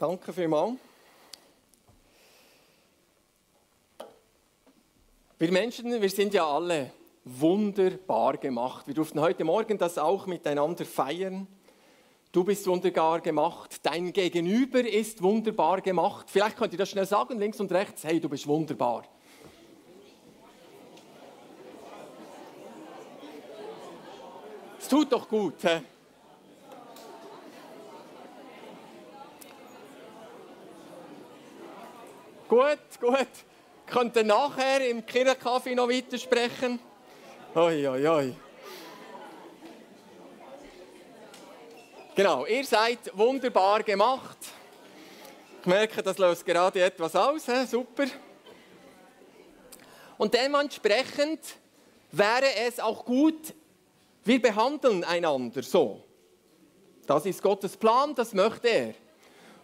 Danke vielmals. Wir Menschen, wir sind ja alle wunderbar gemacht. Wir durften heute Morgen das auch miteinander feiern. Du bist wunderbar gemacht, dein Gegenüber ist wunderbar gemacht. Vielleicht könnt ihr das schnell sagen, links und rechts, hey, du bist wunderbar. Es tut doch gut. He? Gut, gut. Könnt ihr nachher im Kirchenkaffee noch weitersprechen? Oi, oi, oi. Genau, ihr seid wunderbar gemacht. Ich merke, das löst gerade etwas aus. He? Super. Und dementsprechend wäre es auch gut, wir behandeln einander so. Das ist Gottes Plan, das möchte er.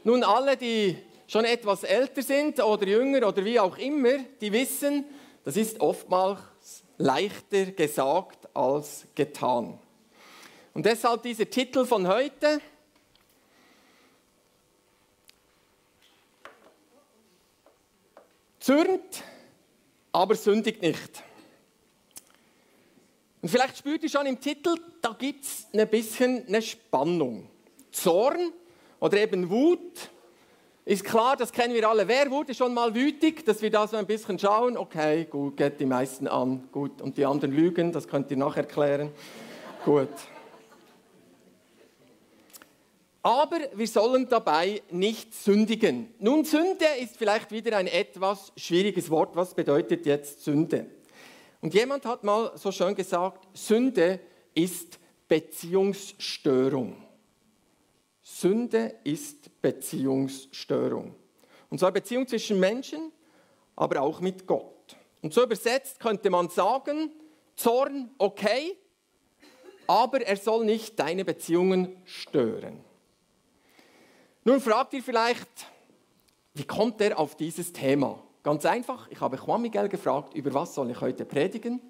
Nun, alle, die schon etwas älter sind oder jünger oder wie auch immer, die wissen, das ist oftmals leichter gesagt als getan. Und deshalb dieser Titel von heute. Zürnt, aber sündigt nicht. Und vielleicht spürt ihr schon im Titel, da gibt es ein bisschen eine Spannung. Zorn oder eben Wut ist klar, das kennen wir alle. Wer wurde schon mal wütig, dass wir da so ein bisschen schauen? Okay, gut, geht die meisten an. Gut, und die anderen lügen, das könnt ihr nachher erklären. gut. Aber wir sollen dabei nicht sündigen. Nun, Sünde ist vielleicht wieder ein etwas schwieriges Wort. Was bedeutet jetzt Sünde? Und jemand hat mal so schön gesagt, Sünde ist Beziehungsstörung. Sünde ist Beziehungsstörung. Und zwar Beziehung zwischen Menschen, aber auch mit Gott. Und so übersetzt könnte man sagen, Zorn okay, aber er soll nicht deine Beziehungen stören. Nun fragt ihr vielleicht, wie kommt er auf dieses Thema? Ganz einfach, ich habe Juan Miguel gefragt, über was soll ich heute predigen?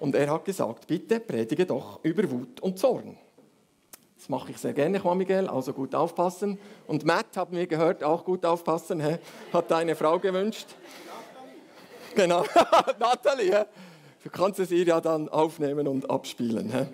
Und er hat gesagt, bitte predige doch über Wut und Zorn. Das mache ich sehr gerne, Juan Miguel, also gut aufpassen. Und Matt, haben wir gehört, auch gut aufpassen, he? hat deine Frau gewünscht. Genau, Nathalie, du kannst es ihr ja dann aufnehmen und abspielen. He?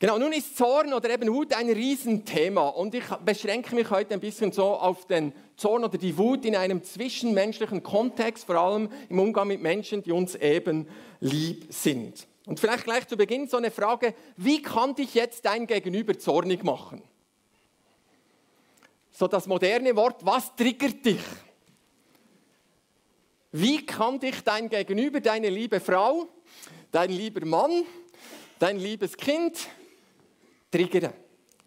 Genau, nun ist Zorn oder eben Wut ein Riesenthema und ich beschränke mich heute ein bisschen so auf den Zorn oder die Wut in einem zwischenmenschlichen Kontext, vor allem im Umgang mit Menschen, die uns eben lieb sind. Und vielleicht gleich zu Beginn so eine Frage, wie kann dich jetzt dein Gegenüber zornig machen? So das moderne Wort, was triggert dich? Wie kann dich dein Gegenüber, deine liebe Frau, dein lieber Mann, dein liebes Kind triggern?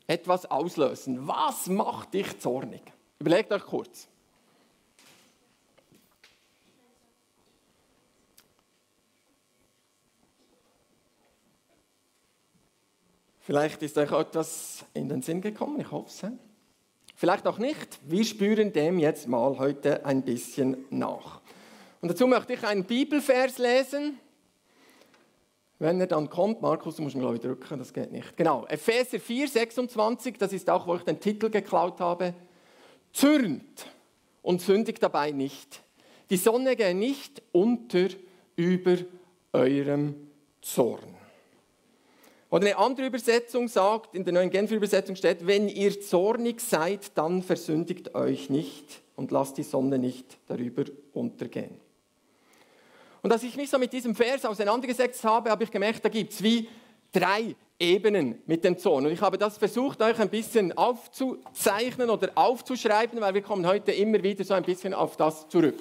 Etwas auslösen. Was macht dich zornig? Überlegt euch kurz. Vielleicht ist euch etwas in den Sinn gekommen, ich hoffe es. Vielleicht auch nicht. Wir spüren dem jetzt mal heute ein bisschen nach. Und dazu möchte ich einen Bibelvers lesen. Wenn er dann kommt, Markus, du musst ihn glaube ich drücken, das geht nicht. Genau, Epheser 4, 26, das ist auch, wo ich den Titel geklaut habe. Zürnt und sündigt dabei nicht. Die Sonne gehe nicht unter über eurem Zorn. Oder eine andere Übersetzung sagt, in der neuen Genfer Übersetzung steht, wenn ihr zornig seid, dann versündigt euch nicht und lasst die Sonne nicht darüber untergehen. Und als ich mich so mit diesem Vers auseinandergesetzt habe, habe ich gemerkt, da gibt es wie drei Ebenen mit dem Zorn. Und ich habe das versucht, euch ein bisschen aufzuzeichnen oder aufzuschreiben, weil wir kommen heute immer wieder so ein bisschen auf das zurück.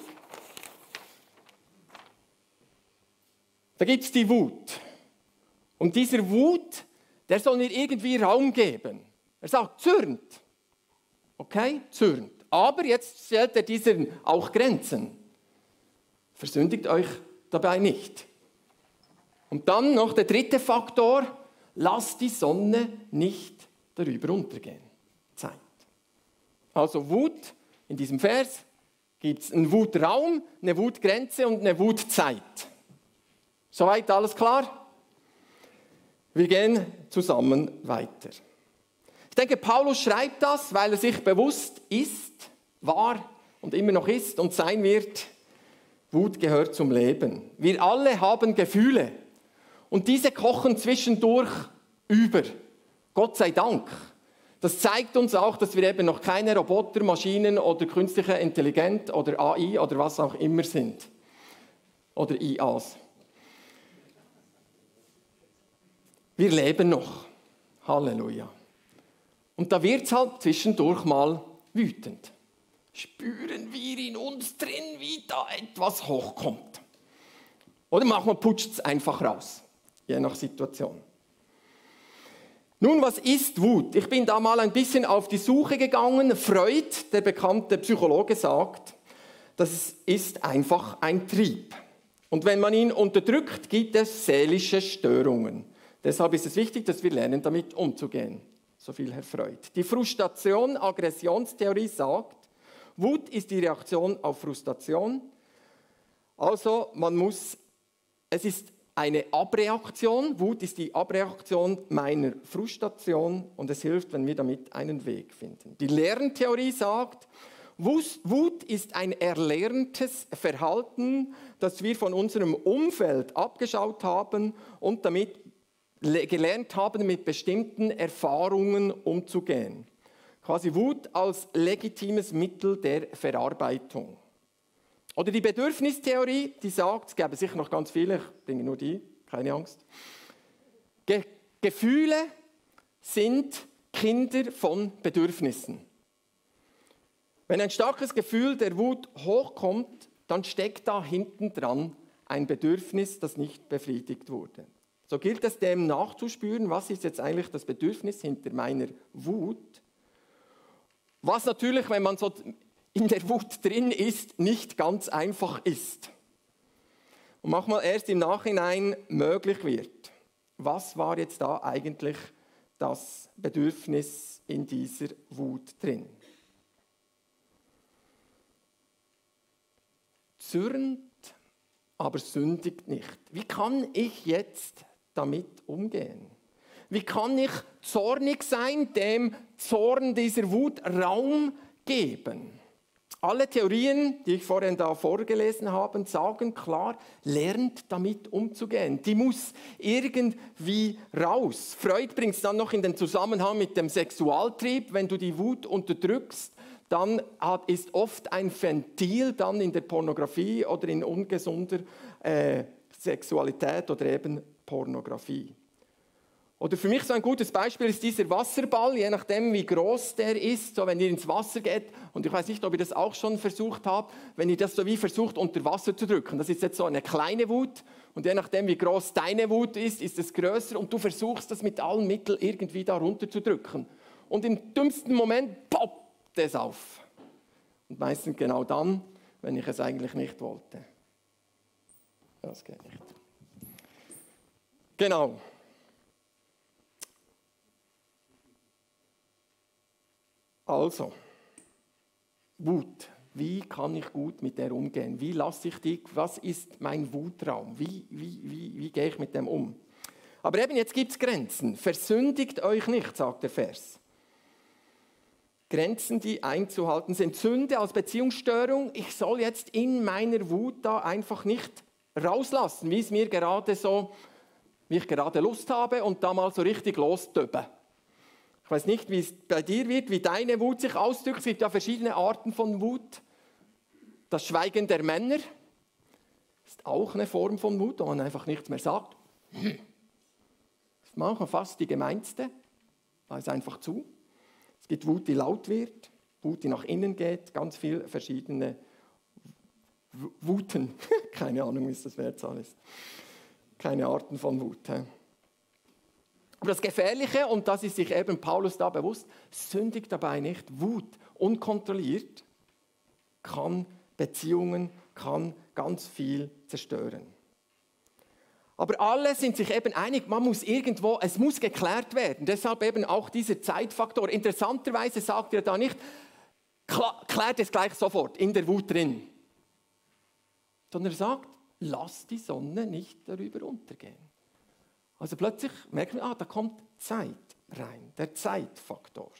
Da gibt es die Wut. Und dieser Wut, der soll mir irgendwie Raum geben. Er sagt, zürnt. Okay, zürnt. Aber jetzt stellt er diesen auch Grenzen. Versündigt euch dabei nicht. Und dann noch der dritte Faktor, lasst die Sonne nicht darüber untergehen. Zeit. Also Wut, in diesem Vers gibt es einen Wutraum, eine Wutgrenze und eine Wutzeit. Soweit alles klar? Wir gehen zusammen weiter. Ich denke, Paulus schreibt das, weil er sich bewusst ist, war und immer noch ist und sein wird, Wut gehört zum Leben. Wir alle haben Gefühle und diese kochen zwischendurch über. Gott sei Dank. Das zeigt uns auch, dass wir eben noch keine Roboter, Maschinen oder künstliche Intelligenz oder AI oder was auch immer sind. Oder IAs. Wir leben noch. Halleluja. Und da wird es halt zwischendurch mal wütend. Spüren wir in uns drin, wie da etwas hochkommt. Oder manchmal putscht es einfach raus, je nach Situation. Nun, was ist Wut? Ich bin da mal ein bisschen auf die Suche gegangen. Freud, der bekannte Psychologe, sagt, das ist einfach ein Trieb. Und wenn man ihn unterdrückt, gibt es seelische Störungen. Deshalb ist es wichtig, dass wir lernen, damit umzugehen. So viel Herr Freud. Die Frustration-Aggressionstheorie sagt, Wut ist die Reaktion auf Frustration. Also man muss, es ist eine Abreaktion. Wut ist die Abreaktion meiner Frustration und es hilft, wenn wir damit einen Weg finden. Die Lerntheorie sagt, Wut ist ein erlerntes Verhalten, das wir von unserem Umfeld abgeschaut haben und damit gelernt haben, mit bestimmten Erfahrungen umzugehen. Quasi Wut als legitimes Mittel der Verarbeitung. Oder die Bedürfnistheorie, die sagt, es gäbe sicher noch ganz viele, ich bringe nur die, keine Angst. Ge Gefühle sind Kinder von Bedürfnissen. Wenn ein starkes Gefühl der Wut hochkommt, dann steckt da hinten dran ein Bedürfnis, das nicht befriedigt wurde. So gilt es dem nachzuspüren, was ist jetzt eigentlich das Bedürfnis hinter meiner Wut. Was natürlich, wenn man so in der Wut drin ist, nicht ganz einfach ist. Und manchmal erst im Nachhinein möglich wird. Was war jetzt da eigentlich das Bedürfnis in dieser Wut drin? Zürnt, aber sündigt nicht. Wie kann ich jetzt damit umgehen? Wie kann ich zornig sein, dem Zorn dieser Wut Raum geben? Alle Theorien, die ich vorhin da vorgelesen habe, sagen klar, lernt damit umzugehen. Die muss irgendwie raus. Freud bringt es dann noch in den Zusammenhang mit dem Sexualtrieb. Wenn du die Wut unterdrückst, dann ist oft ein Ventil dann in der Pornografie oder in ungesunder äh, Sexualität oder eben Pornografie. Oder für mich so ein gutes Beispiel ist dieser Wasserball, je nachdem wie groß der ist, so wenn ihr ins Wasser geht, und ich weiß nicht, ob ihr das auch schon versucht habt, wenn ihr das so wie versucht unter Wasser zu drücken. Das ist jetzt so eine kleine Wut und je nachdem wie groß deine Wut ist, ist es größer und du versuchst das mit allen Mitteln irgendwie da runter zu drücken. Und im dümmsten Moment poppt es auf. Und meistens genau dann, wenn ich es eigentlich nicht wollte. Das geht nicht. Genau. Also, Wut. Wie kann ich gut mit der umgehen? Wie lasse ich die? Was ist mein Wutraum? Wie, wie, wie, wie gehe ich mit dem um? Aber eben, jetzt gibt es Grenzen. Versündigt euch nicht, sagt der Vers. Grenzen, die einzuhalten sind. Sünde als Beziehungsstörung. Ich soll jetzt in meiner Wut da einfach nicht rauslassen, wie es mir gerade so, wie ich gerade Lust habe und da mal so richtig losdöben. Ich weiß nicht, wie es bei dir wird, wie deine Wut sich ausdrückt. Es gibt ja verschiedene Arten von Wut. Das Schweigen der Männer ist auch eine Form von Wut, wo man einfach nichts mehr sagt. Das ist manchmal fast die gemeinste, weil es einfach zu. Es gibt Wut, die laut wird, Wut, die nach innen geht, ganz viele verschiedene Wuten. Keine Ahnung, wie das Wertzahl ist. Keine Arten von Wut. Aber das Gefährliche, und das ist sich eben Paulus da bewusst, sündigt dabei nicht. Wut, unkontrolliert, kann Beziehungen, kann ganz viel zerstören. Aber alle sind sich eben einig, man muss irgendwo, es muss geklärt werden. Deshalb eben auch dieser Zeitfaktor. Interessanterweise sagt er da nicht, klärt es gleich sofort in der Wut drin. Sondern er sagt, lass die Sonne nicht darüber untergehen. Also plötzlich merkt man, ah, da kommt Zeit. rein, der Zeitfaktor.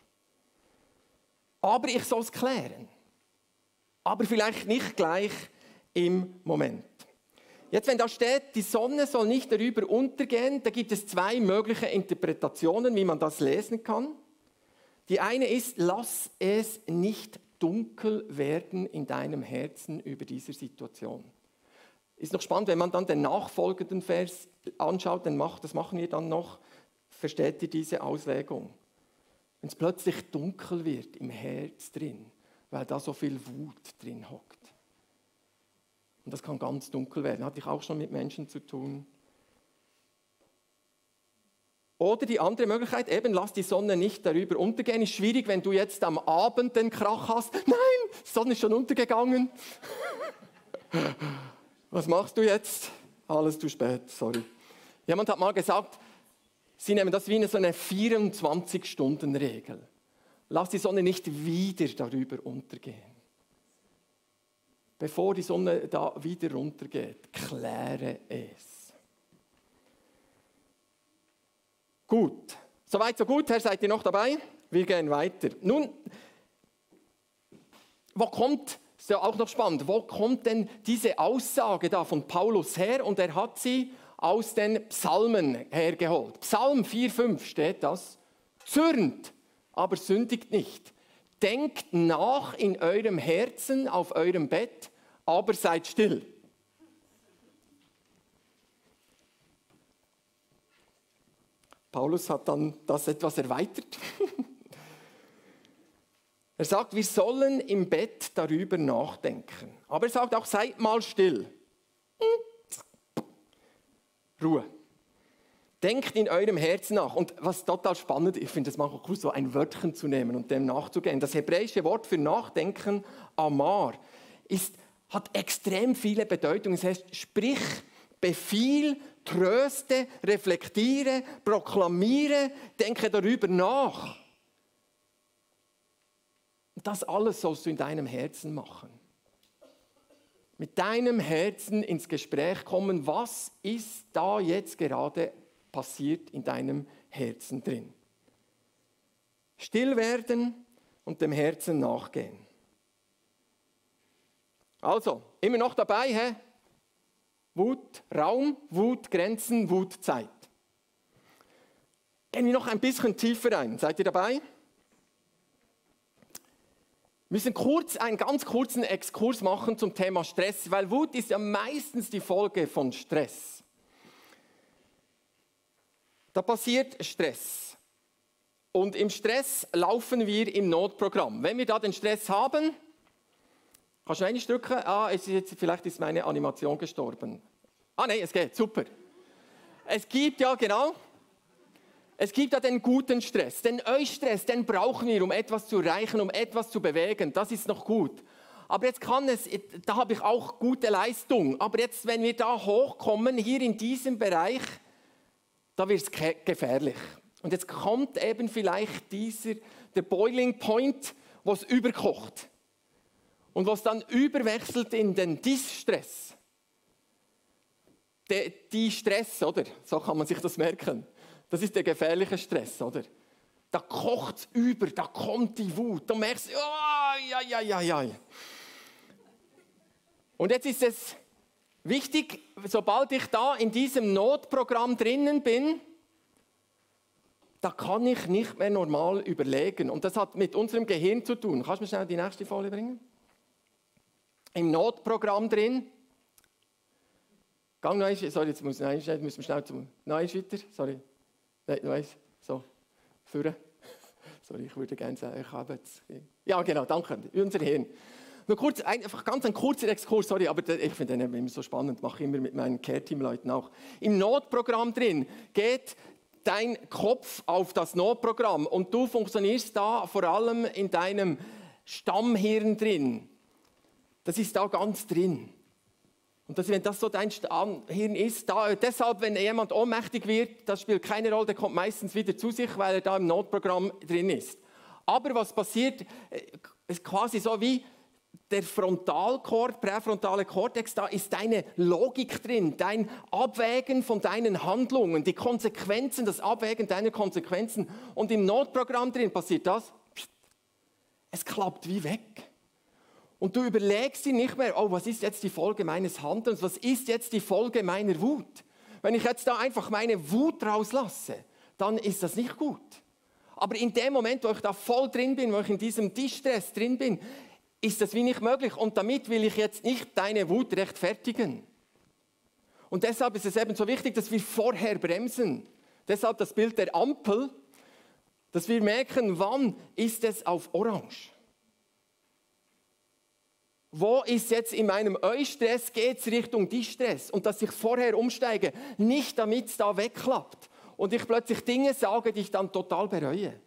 Aber ich soll es klären. Aber vielleicht nicht gleich im Moment. Jetzt, wenn da steht, die Sonne soll nicht darüber untergehen, da gibt es zwei mögliche Interpretationen, wie man das lesen kann. Die eine ist, lass es nicht dunkel werden in deinem Herzen über diese Situation. Ist noch spannend, wenn man dann den nachfolgenden Vers anschaut, dann macht, das machen wir dann noch, versteht ihr diese Auslegung. Wenn es plötzlich dunkel wird im Herz drin, weil da so viel Wut drin hockt. Und das kann ganz dunkel werden. Hatte ich auch schon mit Menschen zu tun. Oder die andere Möglichkeit, eben lass die Sonne nicht darüber untergehen. Ist schwierig, wenn du jetzt am Abend den Krach hast. Nein, die Sonne ist schon untergegangen. Was machst du jetzt? Alles zu spät, sorry. Jemand hat mal gesagt, sie nehmen das wie eine, so eine 24-Stunden-Regel. Lass die Sonne nicht wieder darüber untergehen. Bevor die Sonne da wieder runtergeht, kläre es. Gut, soweit so gut. Herr, seid ihr noch dabei? Wir gehen weiter. Nun, wo kommt ist ja auch noch spannend. Wo kommt denn diese Aussage da von Paulus her? Und er hat sie aus den Psalmen hergeholt. Psalm 4,5 steht das. Zürnt, aber sündigt nicht. Denkt nach in eurem Herzen auf eurem Bett, aber seid still. Paulus hat dann das etwas erweitert. Er sagt, wir sollen im Bett darüber nachdenken. Aber er sagt auch, seid mal still. Ruhe. Denkt in eurem Herzen nach. Und was total spannend, ich finde es manchmal cool, so ein Wörtchen zu nehmen und dem nachzugehen. Das hebräische Wort für Nachdenken, Amar, ist, hat extrem viele Bedeutungen. Es heißt, sprich, befiehl, tröste, reflektiere, proklamiere, denke darüber nach. Das alles sollst du in deinem Herzen machen. Mit deinem Herzen ins Gespräch kommen, was ist da jetzt gerade passiert in deinem Herzen drin. Still werden und dem Herzen nachgehen. Also, immer noch dabei, hä? Wut, Raum, Wut, Grenzen, Wut, Zeit. Gehen wir noch ein bisschen tiefer ein. Seid ihr dabei? Wir müssen kurz einen ganz kurzen Exkurs machen zum Thema Stress, weil Wut ist ja meistens die Folge von Stress. Da passiert Stress. Und im Stress laufen wir im Notprogramm. Wenn wir da den Stress haben, kannst du einen drücken? Ah, ist jetzt, vielleicht ist meine Animation gestorben. Ah, nein, es geht, super. Es gibt ja, genau, es gibt ja den guten Stress. Den Eustress, den brauchen wir, um etwas zu erreichen, um etwas zu bewegen. Das ist noch gut. Aber jetzt kann es, da habe ich auch gute Leistung. Aber jetzt, wenn wir da hochkommen, hier in diesem Bereich, da wird es gefährlich. Und jetzt kommt eben vielleicht dieser, der Boiling Point, wo es überkocht. Und was dann überwechselt in den Distress. Die Stress, oder? So kann man sich das merken. Das ist der gefährliche Stress, oder? Da kocht es über, da kommt die Wut. Da merkst du, oh, ja, ja, ja, ja. Und jetzt ist es wichtig, sobald ich da in diesem Notprogramm drinnen bin, da kann ich nicht mehr normal überlegen. Und das hat mit unserem Gehirn zu tun. Kannst du mir schnell die nächste Folie bringen? Im Notprogramm drin. Gang noch sorry, jetzt muss ich, müssen wir schnell zum, noch weiter, sorry. Nein, du weißt, so, führen. Sorry, ich würde gerne sagen, ich habe jetzt. Ja, genau, danke. Unser Hirn. Nur kurz, einfach ganz ein kurzer Exkurs, sorry, aber ich finde den immer so spannend, mache ich immer mit meinen Care-Team-Leuten auch. Im Notprogramm drin geht dein Kopf auf das Notprogramm und du funktionierst da vor allem in deinem Stammhirn drin. Das ist da ganz drin. Und das, wenn das so dein Hirn ist, da, deshalb, wenn jemand ohnmächtig wird, das spielt keine Rolle, der kommt meistens wieder zu sich, weil er da im Notprogramm drin ist. Aber was passiert, äh, ist quasi so wie der Frontalkortex, präfrontale Kortex, da ist deine Logik drin, dein Abwägen von deinen Handlungen, die Konsequenzen, das Abwägen deiner Konsequenzen. Und im Notprogramm drin passiert das. Es klappt wie weg. Und du überlegst dir nicht mehr, oh, was ist jetzt die Folge meines Handelns? Was ist jetzt die Folge meiner Wut? Wenn ich jetzt da einfach meine Wut rauslasse, dann ist das nicht gut. Aber in dem Moment, wo ich da voll drin bin, wo ich in diesem Distress drin bin, ist das wie nicht möglich. Und damit will ich jetzt nicht deine Wut rechtfertigen. Und deshalb ist es eben so wichtig, dass wir vorher bremsen. Deshalb das Bild der Ampel, dass wir merken, wann ist es auf Orange. Wo ist jetzt in meinem Eustress, geht es Richtung Distress? Und dass ich vorher umsteige, nicht damit es da wegklappt und ich plötzlich Dinge sage, die ich dann total bereue.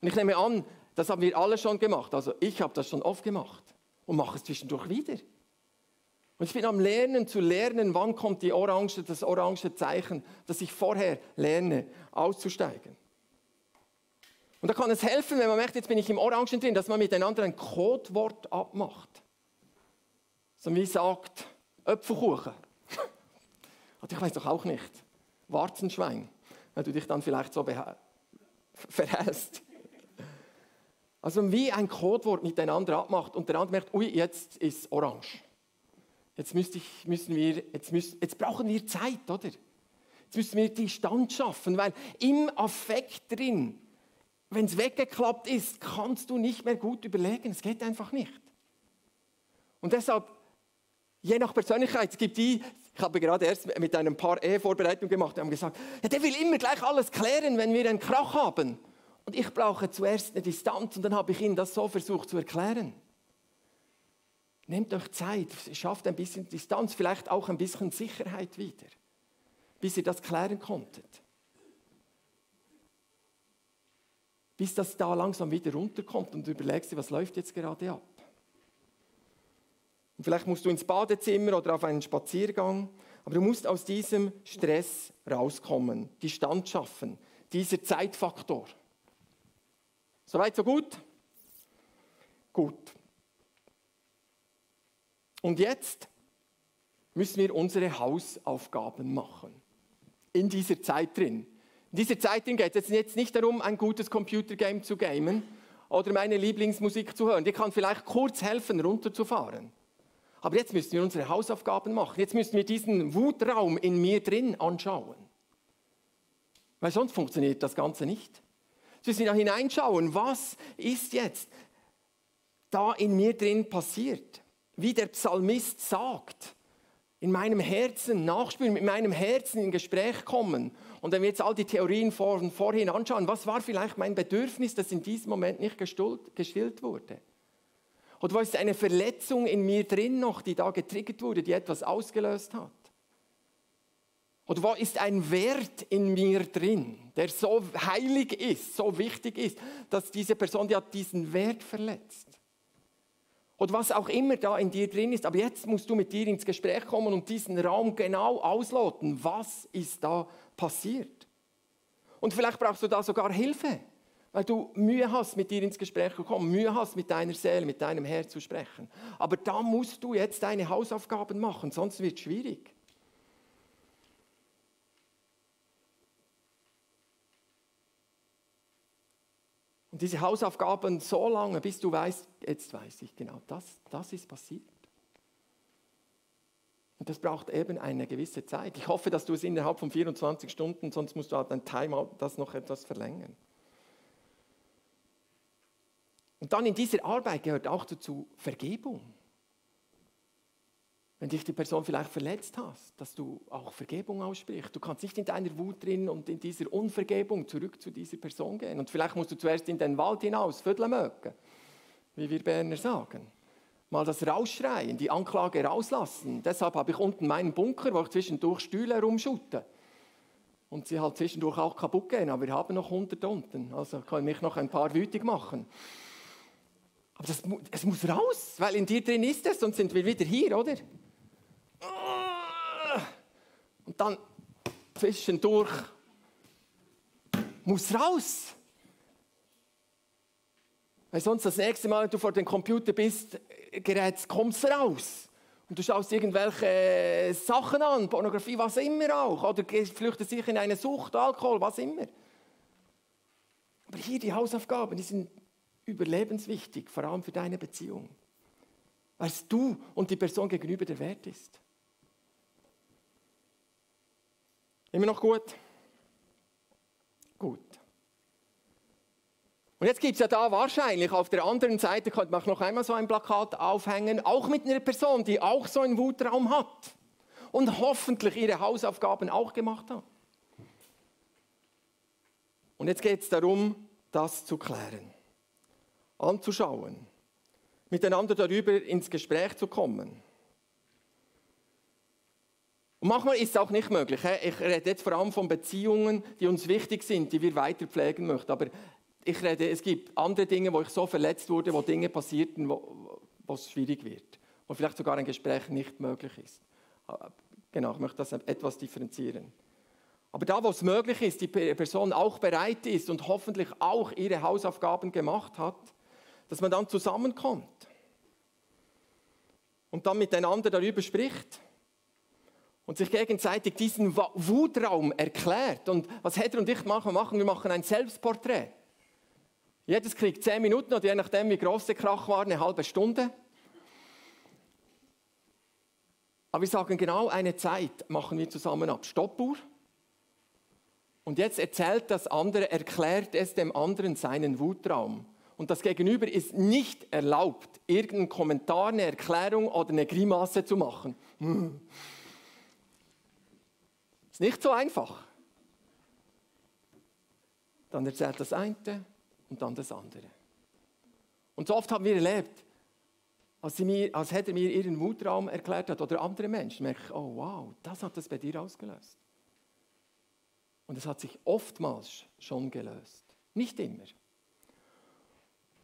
Und ich nehme an, das haben wir alle schon gemacht. Also ich habe das schon oft gemacht und mache es zwischendurch wieder. Und ich bin am Lernen zu lernen, wann kommt die orange, das orange Zeichen, dass ich vorher lerne, auszusteigen. Und da kann es helfen, wenn man merkt, jetzt bin ich im Orangen drin, dass man miteinander ein Codewort abmacht. So wie sagt, Öpfelkuchen. Und ich weiß doch auch nicht. Warzenschwein. Weil du dich dann vielleicht so verhältst. Also wie ein Codewort miteinander abmacht und der andere merkt, ui, jetzt ist orange. Jetzt, ich, müssen wir, jetzt, müssen, jetzt brauchen wir Zeit, oder? Jetzt müssen wir die Stand schaffen, weil im Affekt drin, wenn es weggeklappt ist, kannst du nicht mehr gut überlegen. Es geht einfach nicht. Und deshalb Je nach Persönlichkeit. Es gibt die, ich habe gerade erst mit einem Paar Ehevorbereitung gemacht, die haben gesagt, ja, der will immer gleich alles klären, wenn wir einen Krach haben. Und ich brauche zuerst eine Distanz und dann habe ich ihnen das so versucht zu erklären. Nehmt euch Zeit, schafft ein bisschen Distanz, vielleicht auch ein bisschen Sicherheit wieder, bis ihr das klären konntet. Bis das da langsam wieder runterkommt und überlegst dir, was läuft jetzt gerade ab. Und vielleicht musst du ins Badezimmer oder auf einen Spaziergang, aber du musst aus diesem Stress rauskommen, die Stand schaffen, dieser Zeitfaktor. Soweit, so gut? Gut. Und jetzt müssen wir unsere Hausaufgaben machen. In dieser Zeit drin. In dieser Zeit drin geht es jetzt nicht darum, ein gutes Computergame zu gamen oder meine Lieblingsmusik zu hören. Die kann vielleicht kurz helfen, runterzufahren. Aber jetzt müssen wir unsere Hausaufgaben machen. Jetzt müssen wir diesen Wutraum in mir drin anschauen. Weil sonst funktioniert das Ganze nicht. Jetzt müssen wir hineinschauen, was ist jetzt da in mir drin passiert. Wie der Psalmist sagt, in meinem Herzen nachspüren, mit meinem Herzen in Gespräch kommen. Und wenn wir jetzt all die Theorien von vorhin anschauen, was war vielleicht mein Bedürfnis, das in diesem Moment nicht gestillt wurde? Oder wo ist eine Verletzung in mir drin noch, die da getriggert wurde, die etwas ausgelöst hat? Oder wo ist ein Wert in mir drin, der so heilig ist, so wichtig ist, dass diese Person die hat diesen Wert verletzt? Oder was auch immer da in dir drin ist. Aber jetzt musst du mit dir ins Gespräch kommen und diesen Raum genau ausloten. Was ist da passiert? Und vielleicht brauchst du da sogar Hilfe weil du Mühe hast, mit dir ins Gespräch zu kommen, Mühe hast, mit deiner Seele, mit deinem Herz zu sprechen. Aber da musst du jetzt deine Hausaufgaben machen, sonst wird es schwierig. Und diese Hausaufgaben so lange, bis du weißt, jetzt weiß ich genau, das, das ist passiert. Und das braucht eben eine gewisse Zeit. Ich hoffe, dass du es innerhalb von 24 Stunden, sonst musst du halt dein Timeout das noch etwas verlängern. Und dann in dieser Arbeit gehört auch dazu Vergebung. Wenn dich die Person vielleicht verletzt hast, dass du auch Vergebung aussprichst. Du kannst nicht in deiner Wut drin und in dieser Unvergebung zurück zu dieser Person gehen. Und vielleicht musst du zuerst in den Wald hinaus, Vödel mögen, wie wir Berner sagen. Mal das rausschreien, die Anklage rauslassen. Deshalb habe ich unten meinen Bunker, wo ich zwischendurch Stühle herumschütte. Und sie halt zwischendurch auch kaputt gehen, aber wir haben noch 100 unten. Also kann ich noch ein paar wütig machen. Aber das, es muss raus, weil in dir drin ist es, sonst sind wir wieder hier, oder? Und dann zwischendurch muss raus. Weil sonst das nächste Mal, wenn du vor dem Computer bist, Gerät kommst raus. Und du schaust irgendwelche Sachen an, Pornografie, was immer auch. Oder flüchtest dich in eine Sucht, Alkohol, was immer. Aber hier die Hausaufgaben, die sind überlebenswichtig, vor allem für deine Beziehung. Weil es du und die Person gegenüber der Wert ist. Immer noch gut? Gut. Und jetzt gibt es ja da wahrscheinlich auf der anderen Seite, könnte man noch einmal so ein Plakat aufhängen, auch mit einer Person, die auch so einen Wutraum hat und hoffentlich ihre Hausaufgaben auch gemacht hat. Und jetzt geht es darum, das zu klären, anzuschauen, miteinander darüber ins Gespräch zu kommen. Und manchmal ist es auch nicht möglich. Ich rede jetzt vor allem von Beziehungen, die uns wichtig sind, die wir weiter pflegen möchten. Aber ich rede, es gibt andere Dinge, wo ich so verletzt wurde, wo Dinge passierten, wo, wo es schwierig wird. Wo vielleicht sogar ein Gespräch nicht möglich ist. Genau, ich möchte das etwas differenzieren. Aber da, wo es möglich ist, die Person auch bereit ist und hoffentlich auch ihre Hausaufgaben gemacht hat, dass man dann zusammenkommt und dann miteinander darüber spricht und sich gegenseitig diesen Wutraum erklärt. Und was Heather und ich machen, machen wir machen ein Selbstporträt. Jedes kriegt zehn Minuten oder je nachdem, wie groß der Krach war, eine halbe Stunde. Aber wir sagen genau eine Zeit, machen wir zusammen ab. Stoppuhr. Und jetzt erzählt das andere, erklärt es dem anderen seinen Wutraum. Und das Gegenüber ist nicht erlaubt, irgendeinen Kommentar, eine Erklärung oder eine Grimasse zu machen. Ist nicht so einfach. Dann erzählt das eine und dann das andere. Und so oft haben wir erlebt, als, sie mir, als hätte er mir ihren Wutraum erklärt hat oder andere Menschen, merke ich, oh wow, das hat das bei dir ausgelöst. Und es hat sich oftmals schon gelöst. Nicht immer.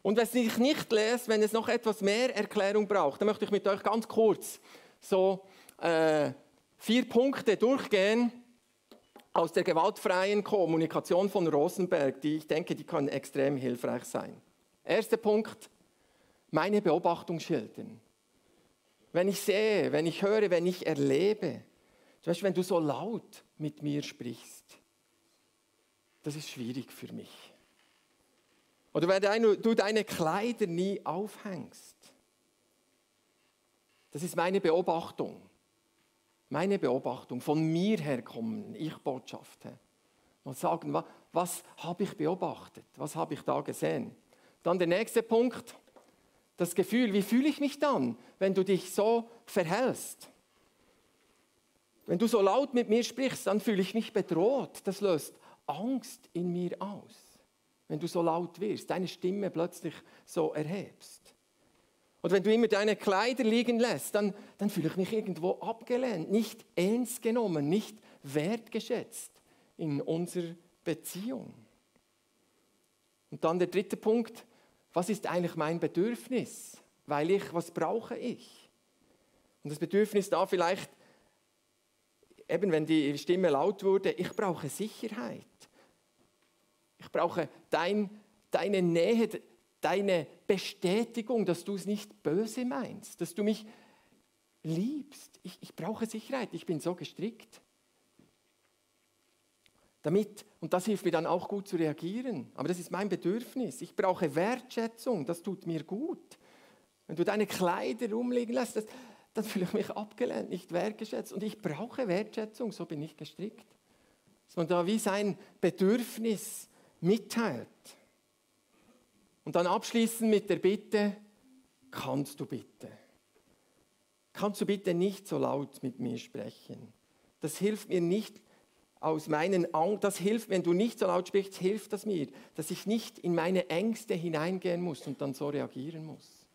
Und wenn es sich nicht lässt, wenn es noch etwas mehr Erklärung braucht, dann möchte ich mit euch ganz kurz so äh, vier Punkte durchgehen, aus der gewaltfreien Kommunikation von Rosenberg, die ich denke, die kann extrem hilfreich sein. Erster Punkt, meine Beobachtung schildern. Wenn ich sehe, wenn ich höre, wenn ich erlebe, zum Beispiel, wenn du so laut mit mir sprichst, das ist schwierig für mich. Oder wenn du deine Kleider nie aufhängst. Das ist meine Beobachtung meine Beobachtung, von mir her kommen, ich Botschaften. Mal sagen, was, was habe ich beobachtet? Was habe ich da gesehen? Dann der nächste Punkt, das Gefühl, wie fühle ich mich dann, wenn du dich so verhältst? Wenn du so laut mit mir sprichst, dann fühle ich mich bedroht. Das löst Angst in mir aus. Wenn du so laut wirst, deine Stimme plötzlich so erhebst. Und wenn du immer deine Kleider liegen lässt, dann, dann fühle ich mich irgendwo abgelehnt, nicht ernst genommen, nicht wertgeschätzt in unserer Beziehung. Und dann der dritte Punkt, was ist eigentlich mein Bedürfnis? Weil ich, was brauche ich? Und das Bedürfnis da vielleicht, eben wenn die Stimme laut wurde, ich brauche Sicherheit. Ich brauche dein, deine Nähe, deine Bestätigung, dass du es nicht böse meinst, dass du mich liebst. Ich, ich brauche Sicherheit, ich bin so gestrickt. Damit, und das hilft mir dann auch gut zu reagieren, aber das ist mein Bedürfnis. Ich brauche Wertschätzung, das tut mir gut. Wenn du deine Kleider rumliegen lässt, das, dann fühle ich mich abgelehnt, nicht wertgeschätzt. Und ich brauche Wertschätzung, so bin ich gestrickt. Man da wie sein Bedürfnis mitteilt. Und dann abschließen mit der Bitte, kannst du bitte? Kannst du bitte nicht so laut mit mir sprechen? Das hilft mir nicht aus meinen Angst, das hilft, wenn du nicht so laut sprichst, hilft das mir, dass ich nicht in meine Ängste hineingehen muss und dann so reagieren muss.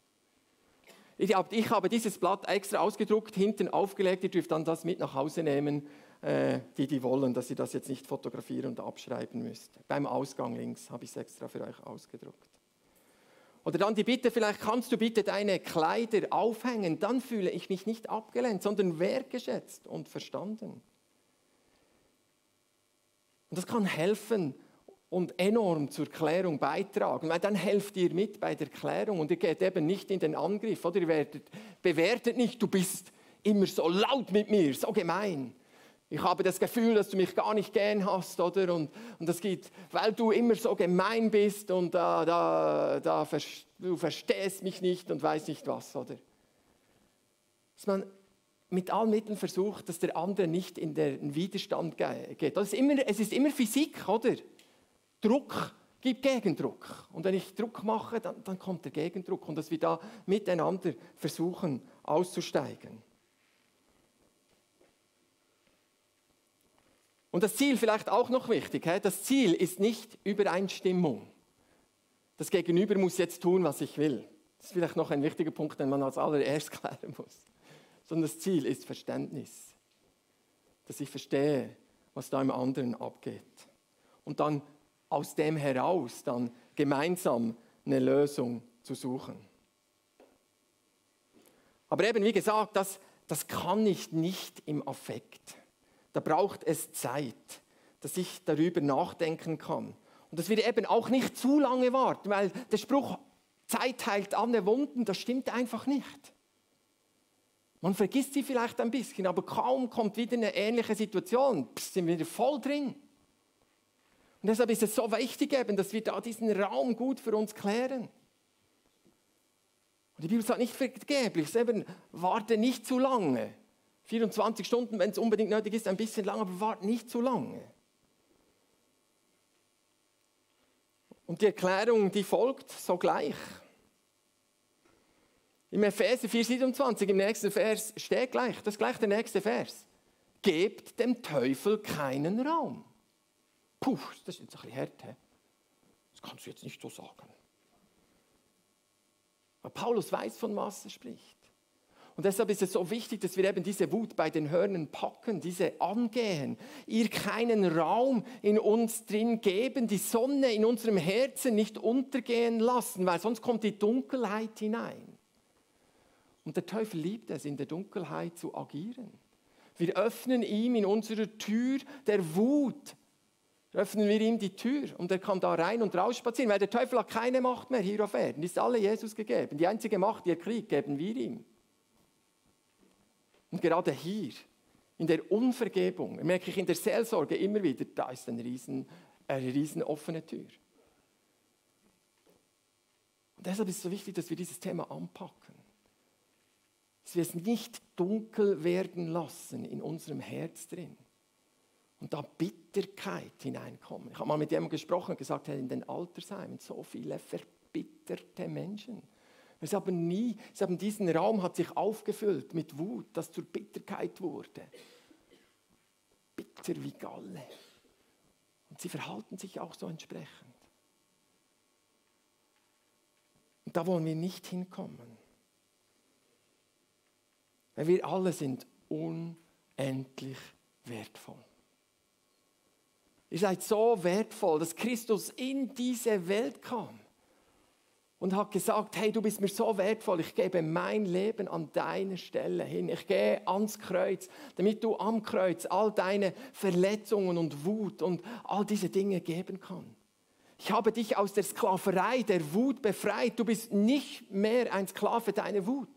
Ich habe, ich habe dieses Blatt extra ausgedruckt, hinten aufgelegt, ihr dürft dann das mit nach Hause nehmen, die die wollen, dass ihr das jetzt nicht fotografieren und abschreiben müsst. Beim Ausgang links habe ich es extra für euch ausgedruckt. Oder dann die Bitte, vielleicht kannst du bitte deine Kleider aufhängen, dann fühle ich mich nicht abgelehnt, sondern wertgeschätzt und verstanden. Und das kann helfen, und enorm zur Klärung beitragen, weil dann helft ihr mit bei der Klärung und ihr geht eben nicht in den Angriff oder ihr werdet, bewertet nicht, du bist immer so laut mit mir, so gemein. Ich habe das Gefühl, dass du mich gar nicht gern hast, oder? Und, und das geht, weil du immer so gemein bist und da, da, da, du verstehst mich nicht und weiß nicht was, oder? Dass man mit allen Mitteln versucht, dass der andere nicht in den Widerstand geht. Das ist immer, es ist immer Physik, oder? Druck gibt Gegendruck. Und wenn ich Druck mache, dann, dann kommt der Gegendruck und dass wir da miteinander versuchen auszusteigen. Und das Ziel vielleicht auch noch wichtig, das Ziel ist nicht Übereinstimmung. Das Gegenüber muss jetzt tun, was ich will. Das ist vielleicht noch ein wichtiger Punkt, den man als allererst klären muss. Sondern das Ziel ist Verständnis. Dass ich verstehe, was da im anderen abgeht. Und dann aus dem heraus dann gemeinsam eine Lösung zu suchen. Aber eben, wie gesagt, das, das kann ich nicht im Affekt. Da braucht es Zeit, dass ich darüber nachdenken kann. Und dass wir eben auch nicht zu lange warten, weil der Spruch, Zeit heilt alle Wunden, das stimmt einfach nicht. Man vergisst sie vielleicht ein bisschen, aber kaum kommt wieder eine ähnliche Situation, sind wir wieder voll drin. Und deshalb ist es so wichtig, eben, dass wir da diesen Raum gut für uns klären. Und die Bibel sagt nicht vergeblich, eben, warte nicht zu lange. 24 Stunden, wenn es unbedingt nötig ist, ein bisschen lang, aber warte nicht zu lange. Und die Erklärung, die folgt sogleich. Im Epheser 4,27, im nächsten Vers steht gleich, das ist gleich der nächste Vers. Gebt dem Teufel keinen Raum. Puh, das ist jetzt ein bisschen hart. He? Das kannst du jetzt nicht so sagen. Aber Paulus weiß, von was er spricht. Und deshalb ist es so wichtig, dass wir eben diese Wut bei den Hörnern packen, diese angehen, ihr keinen Raum in uns drin geben, die Sonne in unserem Herzen nicht untergehen lassen, weil sonst kommt die Dunkelheit hinein. Und der Teufel liebt es, in der Dunkelheit zu agieren. Wir öffnen ihm in unserer Tür der Wut öffnen wir ihm die Tür und er kann da rein und raus spazieren, weil der Teufel hat keine Macht mehr hier auf Erden. Ist alle Jesus gegeben. Die einzige Macht, die er kriegt, geben wir ihm. Und gerade hier, in der Unvergebung, merke ich in der Seelsorge immer wieder, da ist eine riesen, eine riesen offene Tür. Und deshalb ist es so wichtig, dass wir dieses Thema anpacken. Dass wir es nicht dunkel werden lassen in unserem Herz drin und da Bitterkeit hineinkommen. Ich habe mal mit jemandem gesprochen und gesagt, in den Altersheimen so viele verbitterte Menschen. Sie haben nie, sie haben diesen Raum hat sich aufgefüllt mit Wut, das zur Bitterkeit wurde. Bitter wie Galle. Und sie verhalten sich auch so entsprechend. Und da wollen wir nicht hinkommen. Weil wir alle sind unendlich wertvoll. Ihr seid so wertvoll, dass Christus in diese Welt kam und hat gesagt, hey, du bist mir so wertvoll, ich gebe mein Leben an deiner Stelle hin. Ich gehe ans Kreuz, damit du am Kreuz all deine Verletzungen und Wut und all diese Dinge geben kannst. Ich habe dich aus der Sklaverei der Wut befreit. Du bist nicht mehr ein Sklave deiner Wut.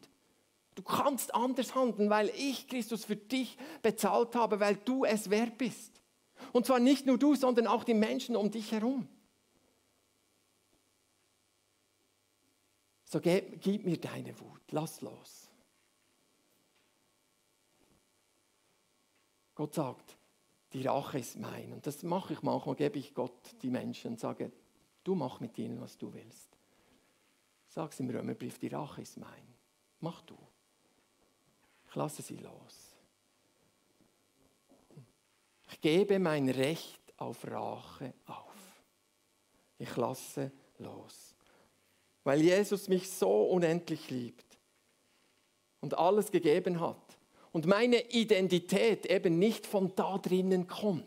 Du kannst anders handeln, weil ich Christus für dich bezahlt habe, weil du es wert bist. Und zwar nicht nur du, sondern auch die Menschen um dich herum. So gib, gib mir deine Wut, lass los. Gott sagt, die Rache ist mein. Und das mache ich manchmal, gebe ich Gott die Menschen und sage, du mach mit ihnen, was du willst. Sag's im Römerbrief, die Rache ist mein. Mach du. Ich lasse sie los. Ich gebe mein Recht auf Rache auf. Ich lasse los. Weil Jesus mich so unendlich liebt und alles gegeben hat und meine Identität eben nicht von da drinnen kommt,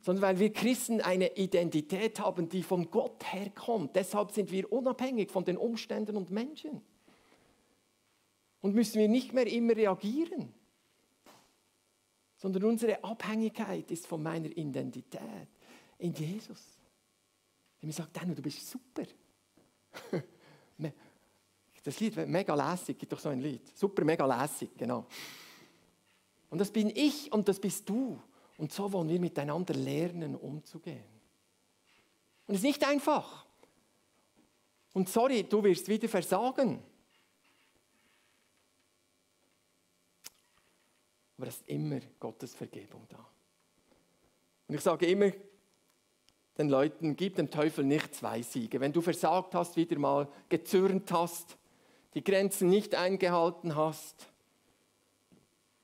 sondern weil wir Christen eine Identität haben, die von Gott herkommt. Deshalb sind wir unabhängig von den Umständen und Menschen. Und müssen wir nicht mehr immer reagieren sondern unsere Abhängigkeit ist von meiner Identität in Jesus. Der mir sagt, Daniel, du bist super. Das Lied, mega lässig, gibt doch so ein Lied. Super, mega lässig, genau. Und das bin ich und das bist du. Und so wollen wir miteinander lernen, umzugehen. Und es ist nicht einfach. Und sorry, du wirst wieder versagen. Aber es ist immer Gottes Vergebung da. Und ich sage immer den Leuten, gib dem Teufel nicht zwei Siege. Wenn du versagt hast, wieder mal gezürnt hast, die Grenzen nicht eingehalten hast,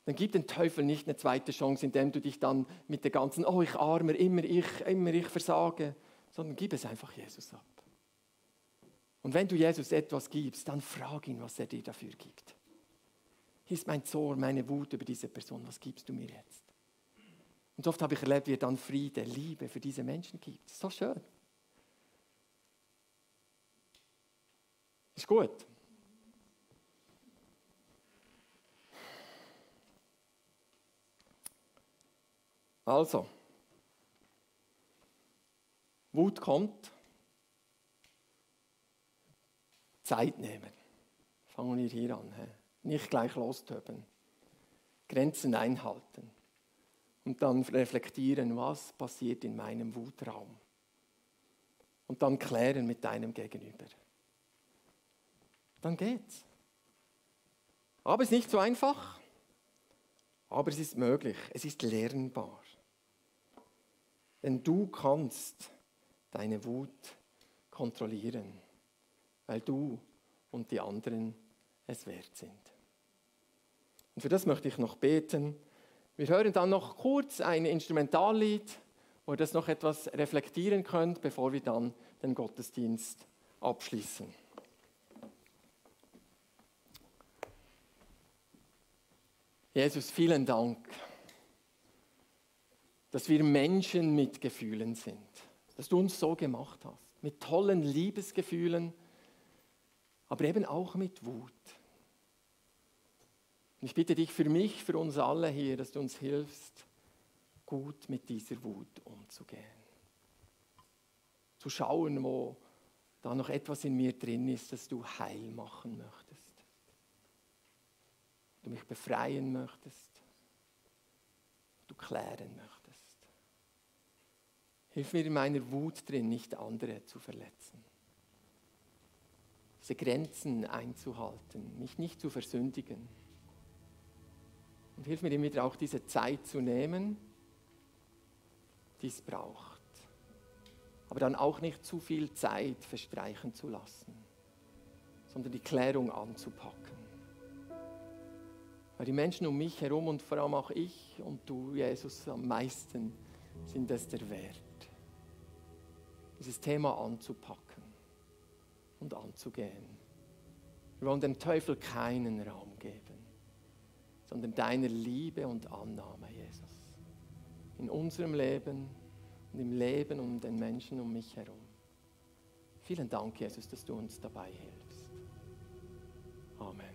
dann gib dem Teufel nicht eine zweite Chance, indem du dich dann mit der ganzen, oh ich armer, immer ich, immer ich versage, sondern gib es einfach Jesus ab. Und wenn du Jesus etwas gibst, dann frag ihn, was er dir dafür gibt. Hier ist mein Zorn, meine Wut über diese Person, was gibst du mir jetzt? Und oft habe ich erlebt, wie er dann Friede, Liebe für diese Menschen gibt. Das ist so schön. Ist gut. Also, Wut kommt, Zeit nehmen. Fangen wir hier an. Nicht gleich lostöben. Grenzen einhalten. Und dann reflektieren, was passiert in meinem Wutraum. Und dann klären mit deinem Gegenüber. Dann geht's. Aber es ist nicht so einfach. Aber es ist möglich. Es ist lernbar. Denn du kannst deine Wut kontrollieren, weil du und die anderen es wert sind. Und für das möchte ich noch beten. Wir hören dann noch kurz ein Instrumentallied, wo ihr das noch etwas reflektieren könnt, bevor wir dann den Gottesdienst abschließen. Jesus, vielen Dank dass wir Menschen mit Gefühlen sind, dass du uns so gemacht hast, mit tollen Liebesgefühlen, aber eben auch mit Wut. Und ich bitte dich für mich, für uns alle hier, dass du uns hilfst, gut mit dieser Wut umzugehen. Zu schauen, wo da noch etwas in mir drin ist, das du heil machen möchtest. Du mich befreien möchtest. Du klären möchtest. Hilf mir in meiner Wut drin, nicht andere zu verletzen. Diese Grenzen einzuhalten, mich nicht zu versündigen. Und hilf mir immer wieder auch diese Zeit zu nehmen, die es braucht. Aber dann auch nicht zu viel Zeit verstreichen zu lassen, sondern die Klärung anzupacken. Weil die Menschen um mich herum und vor allem auch ich und du, Jesus, am meisten sind es der Wert dieses Thema anzupacken und anzugehen. Wir wollen dem Teufel keinen Raum geben, sondern deiner Liebe und Annahme, Jesus. In unserem Leben und im Leben um den Menschen um mich herum. Vielen Dank, Jesus, dass du uns dabei hilfst. Amen.